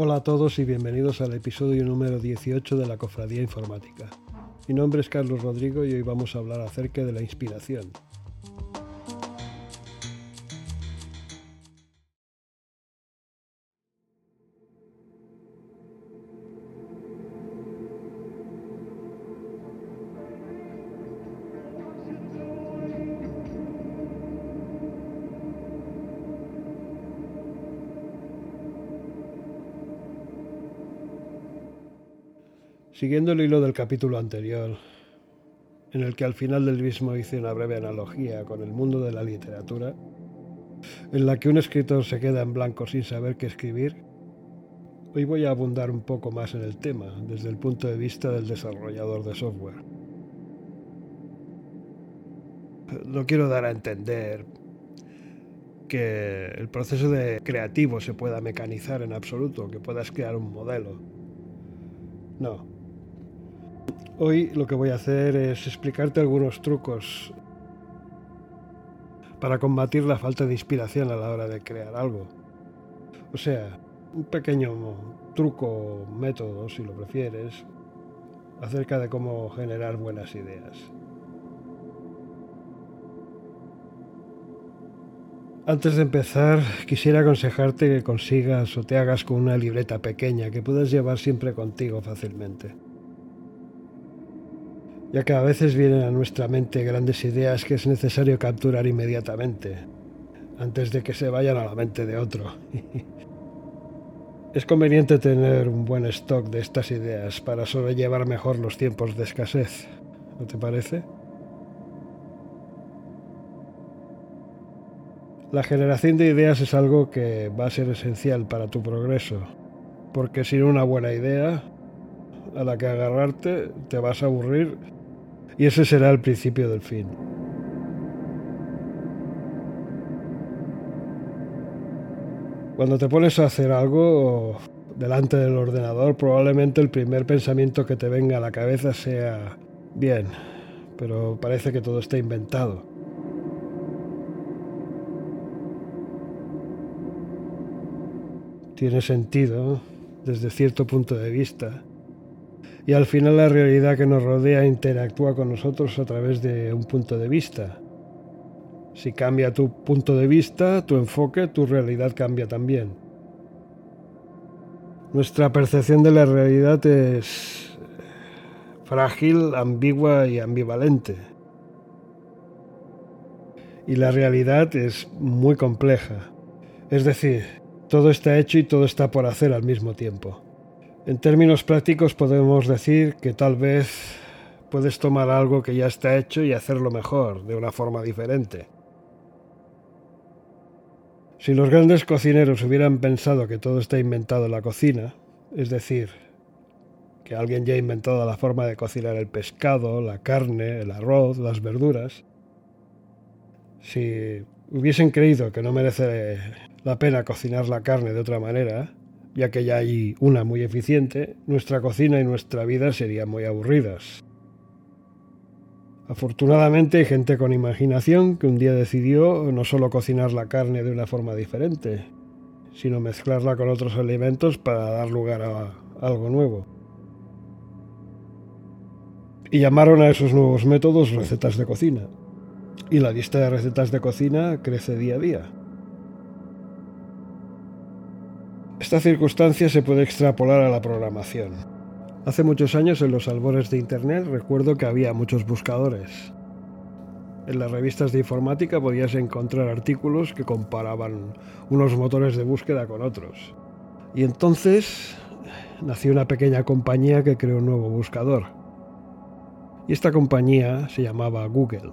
Hola a todos y bienvenidos al episodio número 18 de la Cofradía Informática. Mi nombre es Carlos Rodrigo y hoy vamos a hablar acerca de la inspiración. Siguiendo el hilo del capítulo anterior, en el que al final del mismo hice una breve analogía con el mundo de la literatura, en la que un escritor se queda en blanco sin saber qué escribir, hoy voy a abundar un poco más en el tema desde el punto de vista del desarrollador de software. No quiero dar a entender que el proceso de creativo se pueda mecanizar en absoluto, que puedas crear un modelo. No, Hoy lo que voy a hacer es explicarte algunos trucos para combatir la falta de inspiración a la hora de crear algo. O sea, un pequeño truco, método, si lo prefieres, acerca de cómo generar buenas ideas. Antes de empezar, quisiera aconsejarte que consigas o te hagas con una libreta pequeña que puedas llevar siempre contigo fácilmente ya que a veces vienen a nuestra mente grandes ideas que es necesario capturar inmediatamente, antes de que se vayan a la mente de otro. es conveniente tener un buen stock de estas ideas para sobrellevar mejor los tiempos de escasez, ¿no te parece? La generación de ideas es algo que va a ser esencial para tu progreso, porque sin una buena idea a la que agarrarte te vas a aburrir y ese será el principio del fin. Cuando te pones a hacer algo delante del ordenador, probablemente el primer pensamiento que te venga a la cabeza sea, bien, pero parece que todo está inventado. Tiene sentido desde cierto punto de vista, y al final la realidad que nos rodea interactúa con nosotros a través de un punto de vista. Si cambia tu punto de vista, tu enfoque, tu realidad cambia también. Nuestra percepción de la realidad es frágil, ambigua y ambivalente. Y la realidad es muy compleja. Es decir, todo está hecho y todo está por hacer al mismo tiempo. En términos prácticos podemos decir que tal vez puedes tomar algo que ya está hecho y hacerlo mejor, de una forma diferente. Si los grandes cocineros hubieran pensado que todo está inventado en la cocina, es decir, que alguien ya ha inventado la forma de cocinar el pescado, la carne, el arroz, las verduras, si hubiesen creído que no merece la pena cocinar la carne de otra manera, ya que ya hay una muy eficiente, nuestra cocina y nuestra vida serían muy aburridas. Afortunadamente hay gente con imaginación que un día decidió no solo cocinar la carne de una forma diferente, sino mezclarla con otros alimentos para dar lugar a algo nuevo. Y llamaron a esos nuevos métodos recetas de cocina. Y la lista de recetas de cocina crece día a día. Esta circunstancia se puede extrapolar a la programación. Hace muchos años en los albores de Internet recuerdo que había muchos buscadores. En las revistas de informática podías encontrar artículos que comparaban unos motores de búsqueda con otros. Y entonces nació una pequeña compañía que creó un nuevo buscador. Y esta compañía se llamaba Google.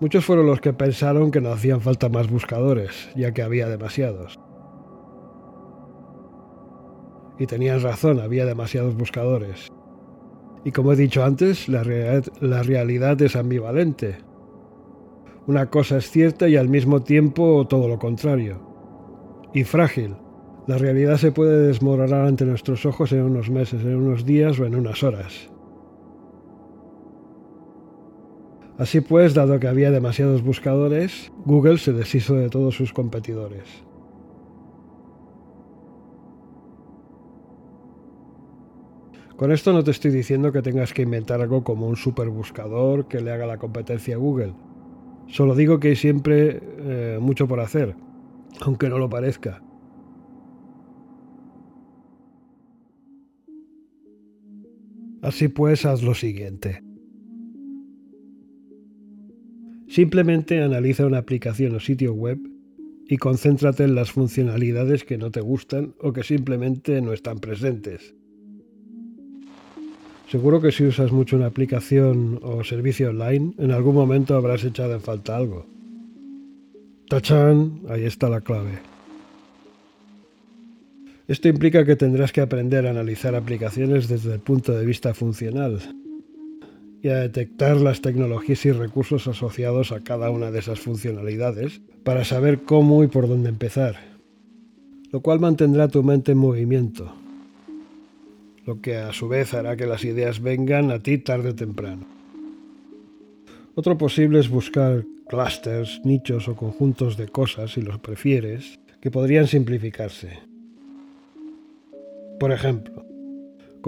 Muchos fueron los que pensaron que no hacían falta más buscadores, ya que había demasiados. Y tenían razón, había demasiados buscadores. Y como he dicho antes, la, realidad es ambivalente. Una cosa es cierta y al mismo tiempo todo lo contrario. Y frágil. La realidad se puede desmoronar ante nuestros ojos en unos meses, en unos días o en unas horas. Así pues, dado que había demasiados buscadores, Google se deshizo de todos sus competidores. Con esto no te estoy diciendo que tengas que inventar algo como un superbuscador que le haga la competencia a Google. Solo digo que hay siempre eh, mucho por hacer, aunque no lo parezca. Así pues, haz lo siguiente. Simplemente analiza una aplicación o sitio web y concéntrate en las funcionalidades que no te gustan o que simplemente no están presentes. Seguro que si usas mucho una aplicación o servicio online, en algún momento habrás echado en falta algo. ¡Tachán! Ahí está la clave. Esto implica que tendrás que aprender a analizar aplicaciones desde el punto de vista funcional y a detectar las tecnologías y recursos asociados a cada una de esas funcionalidades para saber cómo y por dónde empezar, lo cual mantendrá tu mente en movimiento lo que a su vez hará que las ideas vengan a ti tarde o temprano. Otro posible es buscar clusters, nichos o conjuntos de cosas, si los prefieres, que podrían simplificarse. Por ejemplo,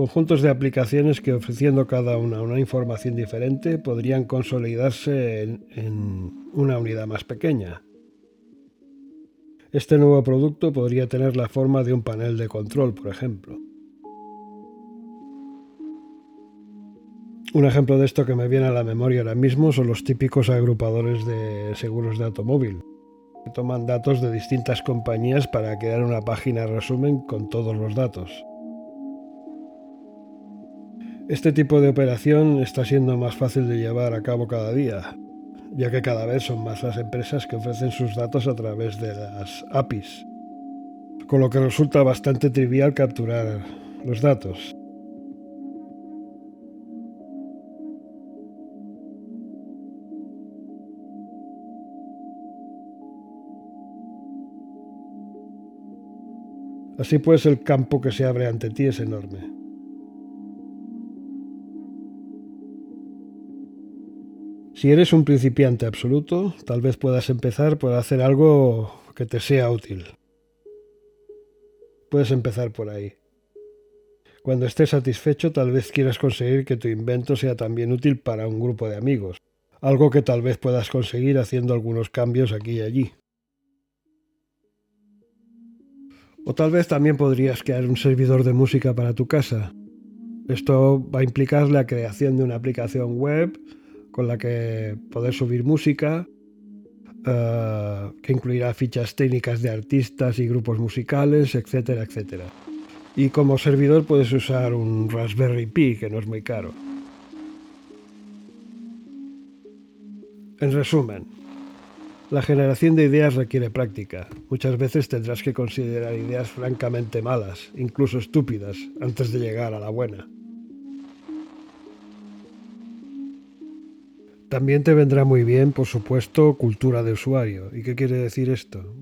conjuntos de aplicaciones que ofreciendo cada una una información diferente podrían consolidarse en, en, una unidad más pequeña. Este nuevo producto podría tener la forma de un panel de control, por ejemplo. Un ejemplo de esto que me viene a la memoria ahora mismo son los típicos agrupadores de seguros de automóvil, que toman datos de distintas compañías para crear una página resumen con todos los datos. Este tipo de operación está siendo más fácil de llevar a cabo cada día, ya que cada vez son más las empresas que ofrecen sus datos a través de las APIs, con lo que resulta bastante trivial capturar los datos. Así pues, el campo que se abre ante ti es enorme. Si eres un principiante absoluto, tal vez puedas empezar por hacer algo que te sea útil. Puedes empezar por ahí. Cuando estés satisfecho, tal vez quieras conseguir que tu invento sea también útil para un grupo de amigos, algo que tal vez puedas conseguir haciendo algunos cambios aquí y allí. O tal vez también podrías crear un servidor de música para tu casa. Esto va a implicar la creación de una aplicación web con la que poder subir música, uh, que incluirá fichas técnicas de artistas y grupos musicales, etcétera, etcétera. Y como servidor puedes usar un Raspberry Pi, que no es muy caro. En resumen, la generación de ideas requiere práctica. Muchas veces tendrás que considerar ideas francamente malas, incluso estúpidas, antes de llegar a la buena. También te vendrá muy bien, por supuesto, cultura de usuario. ¿Y qué quiere decir esto?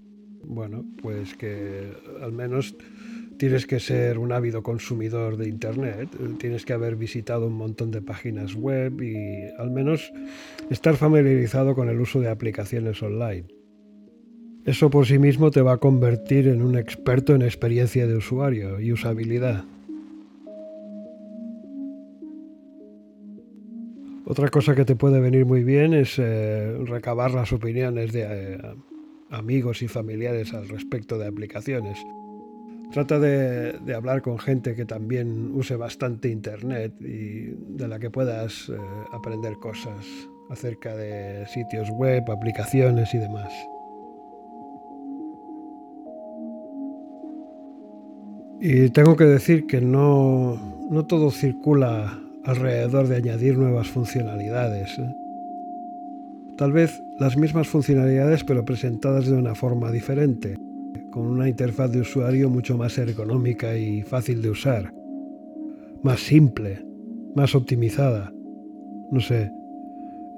Bueno, pues que al menos tienes que ser un ávido consumidor de Internet, tienes que haber visitado un montón de páginas web y al menos estar familiarizado con el uso de aplicaciones online. Eso por sí mismo te va a convertir en un experto en experiencia de usuario y usabilidad. Otra cosa que te puede venir muy bien es eh, recabar las opiniones de eh, amigos y familiares al respecto de aplicaciones. Trata de, hablar con gente que también use bastante Internet y de la que puedas eh, aprender cosas acerca de sitios web, aplicaciones y demás. Y tengo que decir que no, no todo circula alrededor de añadir nuevas funcionalidades. ¿eh? Tal vez las mismas funcionalidades pero presentadas de una forma diferente con una interfaz de usuario mucho más ergonómica y fácil de usar, más simple, más optimizada. No sé,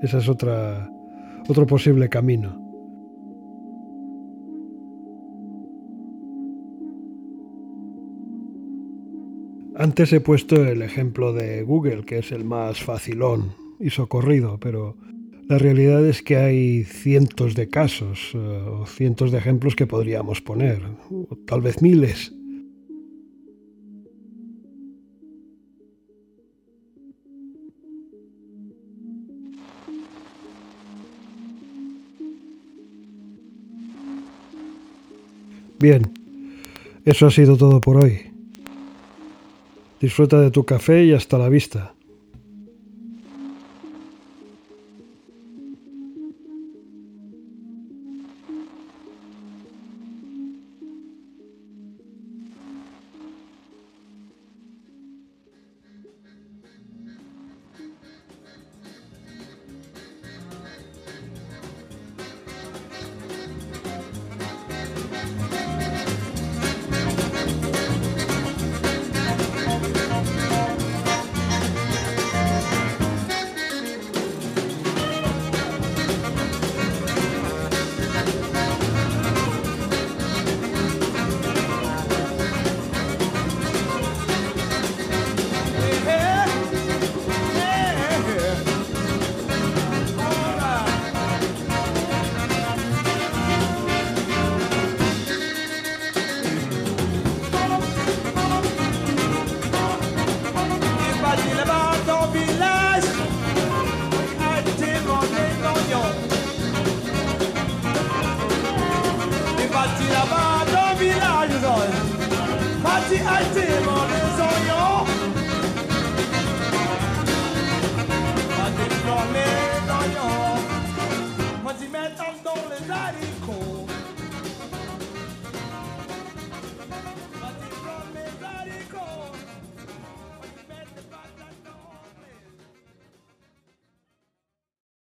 esa es otra, otro posible camino. Antes he puesto el ejemplo de Google, que es el más facilón y socorrido, pero la realidad es que hay cientos de casos eh, o cientos de ejemplos que podríamos poner, o tal vez miles. Bien, eso ha sido todo por hoy. Disfruta de tu café y hasta la vista. I did.